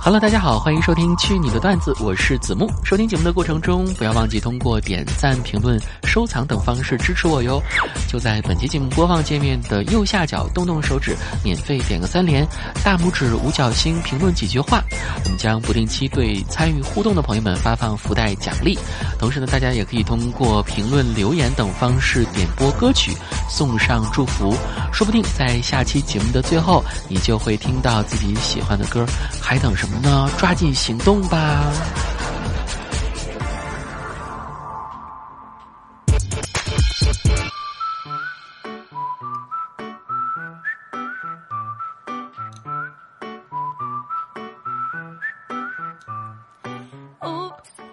Hello，大家好，欢迎收听《去你的段子》，我是子木。收听节目的过程中，不要忘记通过点赞、评论、收藏等方式支持我哟。就在本期节目播放界面的右下角，动动手指，免费点个三连，大拇指、五角星，评论几句话，我们将不定期对参与互动的朋友们发放福袋奖励。同时呢，大家也可以通过评论、留言等方式点播歌曲，送上祝福。说不定在下期节目的最后，你就会听到自己喜欢的歌，还等什么？那抓紧行动吧！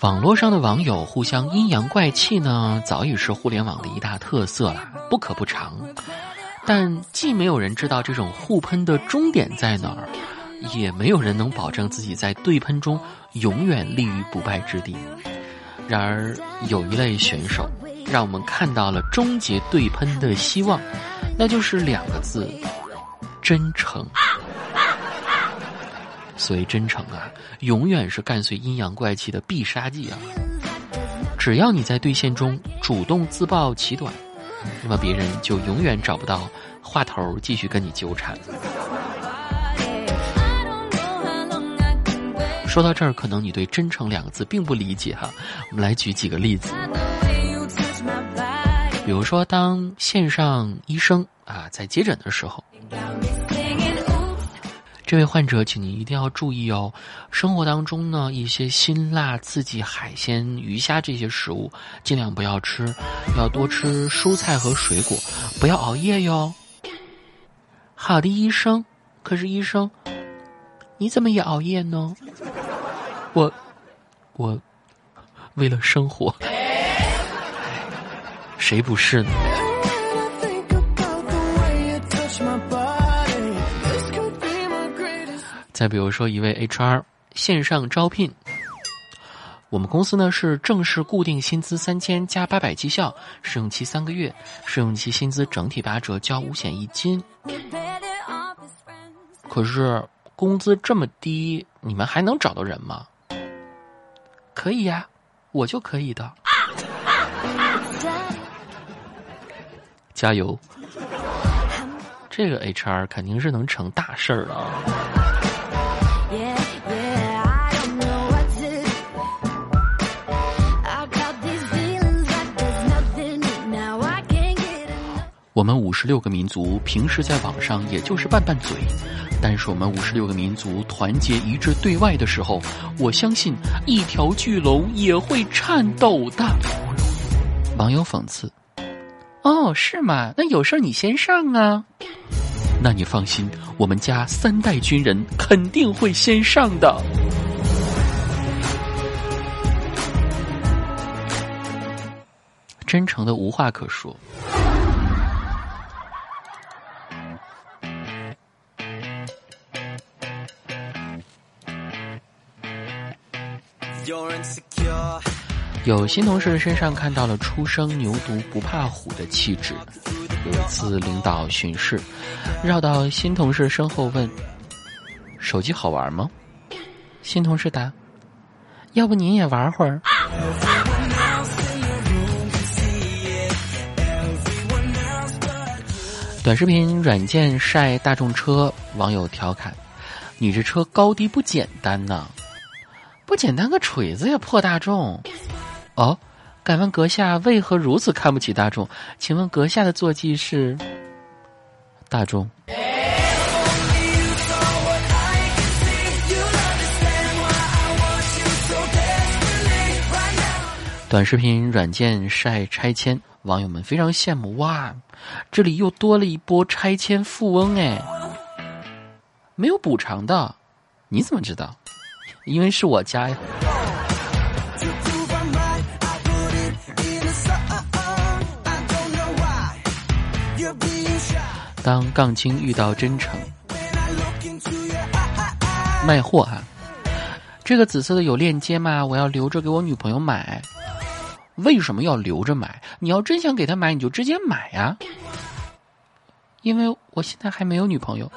网络上的网友互相阴阳怪气呢，早已是互联网的一大特色了，不可不长。但既没有人知道这种互喷的终点在哪儿。也没有人能保证自己在对喷中永远立于不败之地。然而，有一类选手，让我们看到了终结对喷的希望，那就是两个字：真诚。所谓真诚啊，永远是干碎阴阳怪气的必杀技啊！只要你在对线中主动自曝其短，那么别人就永远找不到话头继续跟你纠缠。说到这儿，可能你对“真诚”两个字并不理解哈。我们来举几个例子，比如说，当线上医生啊在接诊的时候，这位患者，请您一定要注意哦。生活当中呢，一些辛辣刺激、海鲜、鱼虾这些食物，尽量不要吃，要多吃蔬菜和水果，不要熬夜哟。好的，医生。可是医生，你怎么也熬夜呢？我，我为了生活，谁不是呢？再比如说，一位 HR 线上招聘，我们公司呢是正式固定薪资三千加八百绩效，试用期三个月，试用期薪资整体八折，交五险一金。可是工资这么低，你们还能找到人吗？可以呀，我就可以的。加油！这个 HR 肯定是能成大事儿啊。我们五十六个民族平时在网上也就是拌拌嘴，但是我们五十六个民族团结一致对外的时候，我相信一条巨龙也会颤抖的。网友讽刺：“哦，是吗？那有事你先上啊。”那你放心，我们家三代军人肯定会先上的。真诚的无话可说。有新同事身上看到了初生牛犊不怕虎的气质。有一次领导巡视，绕到新同事身后问：“手机好玩吗？”新同事答：“要不您也玩会儿。”短视频软件晒大众车，网友调侃：“你这车高低不简单呐！”不简单个锤子呀！破大众，哦，敢问阁下为何如此看不起大众？请问阁下的坐骑是大众？短视频软件晒拆迁，网友们非常羡慕哇！这里又多了一波拆迁富翁哎！没有补偿的，你怎么知道？因为是我家呀。当杠精遇到真诚，卖货哈，这个紫色的有链接吗？我要留着给我女朋友买。为什么要留着买？你要真想给她买，你就直接买呀。因为我现在还没有女朋友。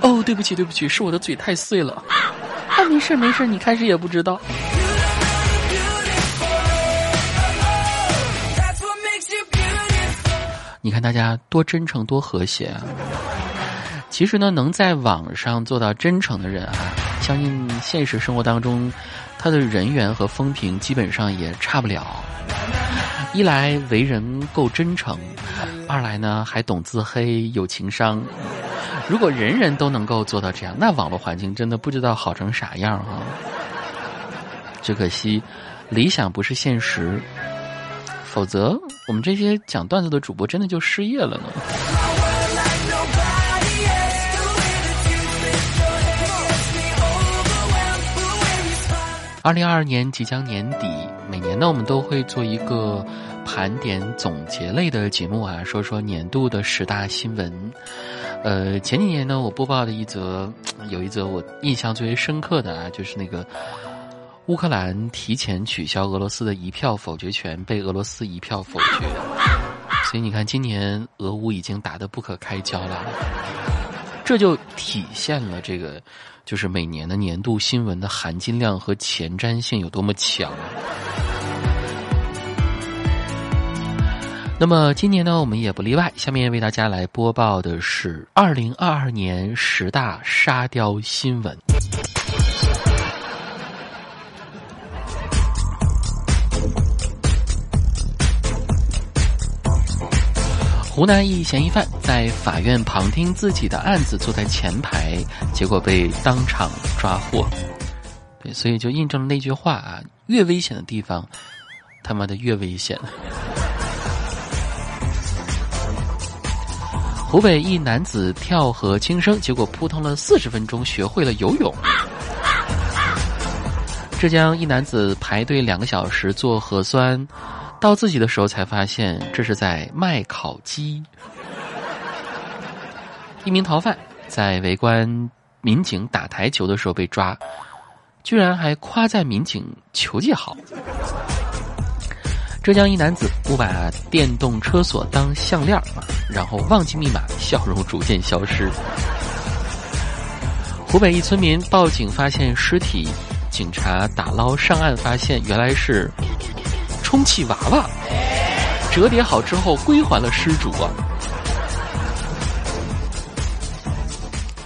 哦，对不起，对不起，是我的嘴太碎了。啊，没事没事，你开始也不知道。你看大家多真诚多和谐啊！其实呢，能在网上做到真诚的人啊，相信现实生活当中，他的人缘和风评基本上也差不了。一来为人够真诚，二来呢还懂自黑有情商。如果人人都能够做到这样，那网络环境真的不知道好成啥样啊！只可惜，理想不是现实。否则，我们这些讲段子的主播真的就失业了呢。二零二二年即将年底，每年呢我们都会做一个盘点总结类的节目啊，说说年度的十大新闻。呃，前几年呢我播报的一则，有一则我印象最为深刻的啊，就是那个。乌克兰提前取消俄罗斯的一票否决权，被俄罗斯一票否决。所以你看，今年俄乌已经打得不可开交了。这就体现了这个，就是每年的年度新闻的含金量和前瞻性有多么强。那么今年呢，我们也不例外。下面为大家来播报的是二零二二年十大沙雕新闻。湖南一嫌疑犯在法院旁听自己的案子，坐在前排，结果被当场抓获。对，所以就印证了那句话啊：越危险的地方，他妈的越危险。湖北一男子跳河轻生，结果扑腾了四十分钟，学会了游泳。浙江一男子排队两个小时做核酸。到自己的时候才发现，这是在卖烤鸡。一名逃犯在围观民警打台球的时候被抓，居然还夸赞民警球技好。浙江一男子误把电动车锁当项链，然后忘记密码，笑容逐渐消失。湖北一村民报警发现尸体，警察打捞上岸，发现原来是。充气娃娃折叠好之后归还了失主啊！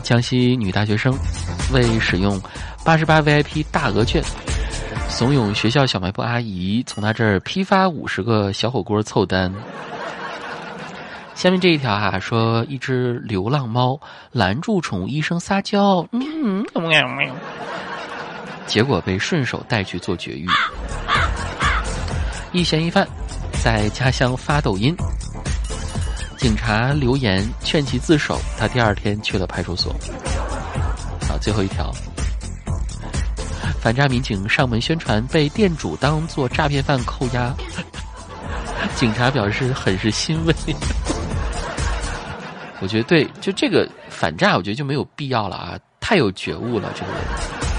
江西女大学生为使用八十八 VIP 大额券，怂恿学校小卖部阿姨从她这儿批发五十个小火锅凑单。下面这一条啊，说一只流浪猫拦住宠物医生撒娇，嗯，结果被顺手带去做绝育。一嫌疑犯在家乡发抖音，警察留言劝其自首，他第二天去了派出所。好，最后一条，反诈民警上门宣传被店主当做诈骗犯扣押，警察表示很是欣慰。我觉得对，就这个反诈，我觉得就没有必要了啊，太有觉悟了，这个人。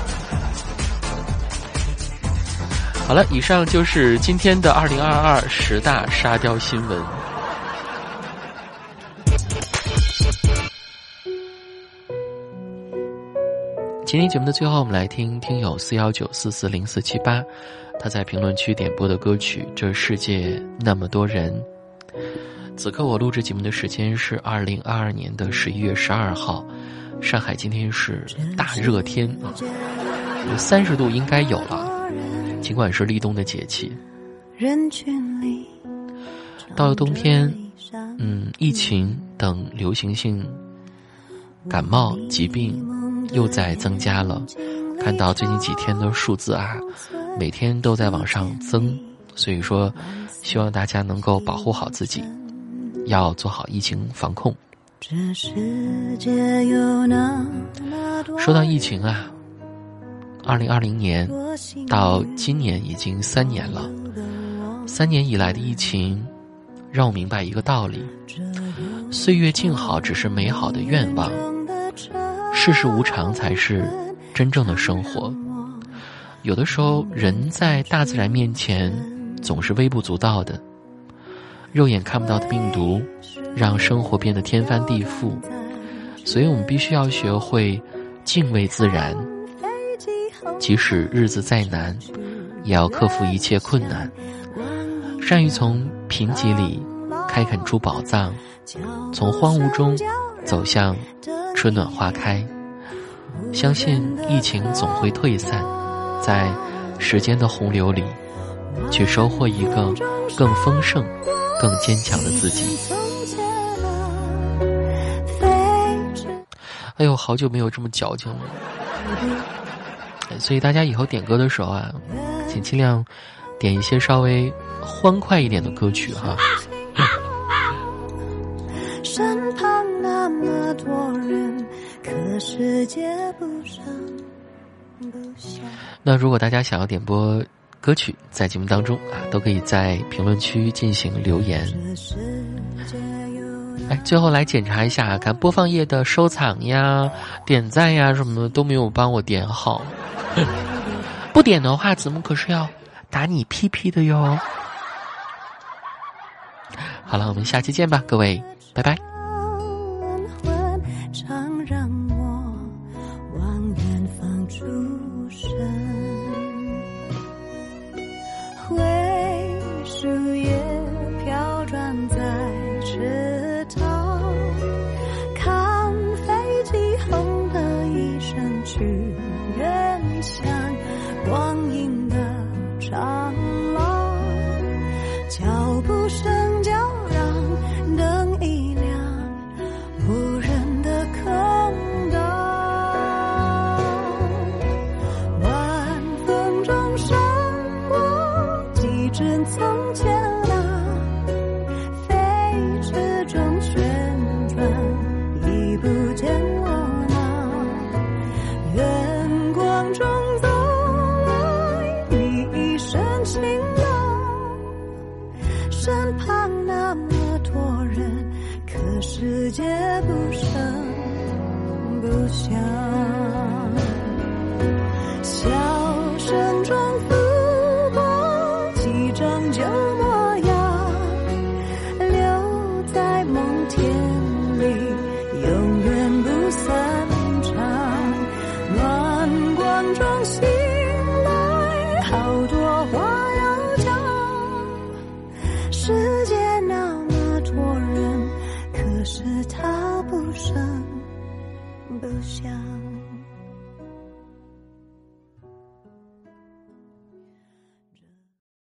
好了，以上就是今天的二零二二十大沙雕新闻。今天节目的最后，我们来听听友四幺九四四零四七八他在评论区点播的歌曲《这世界那么多人》。此刻我录制节目的时间是二零二二年的十一月十二号，上海今天是大热天啊，有三十度应该有了。尽管是立冬的节气，到了冬天，嗯，疫情等流行性感冒疾病又在增加了。看到最近几天的数字啊，每天都在往上增，所以说，希望大家能够保护好自己，要做好疫情防控。说到疫情啊。二零二零年到今年已经三年了，三年以来的疫情，让我明白一个道理：岁月静好只是美好的愿望，世事无常才是真正的生活。有的时候，人在大自然面前总是微不足道的，肉眼看不到的病毒，让生活变得天翻地覆。所以我们必须要学会敬畏自然，即使日子再难，也要克服一切困难，善于从贫瘠里开垦出宝藏，从荒芜中走向春暖花开。相信疫情总会退散，在时间的洪流里，去收获一个更丰盛、更坚强的自己。哎呦，好久没有这么矫情了。所以大家以后点歌的时候啊，请尽量点一些稍微欢快一点的歌曲哈。身旁那么多人，可是接不上。那如果大家想要点播歌曲，在节目当中啊，都可以在评论区进行留言。哎，最后来检查一下，看播放页的收藏呀、点赞呀什么的都没有帮我点好。不点的话，子木可是要打你屁屁的哟。好了，我们下期见吧，各位，拜拜。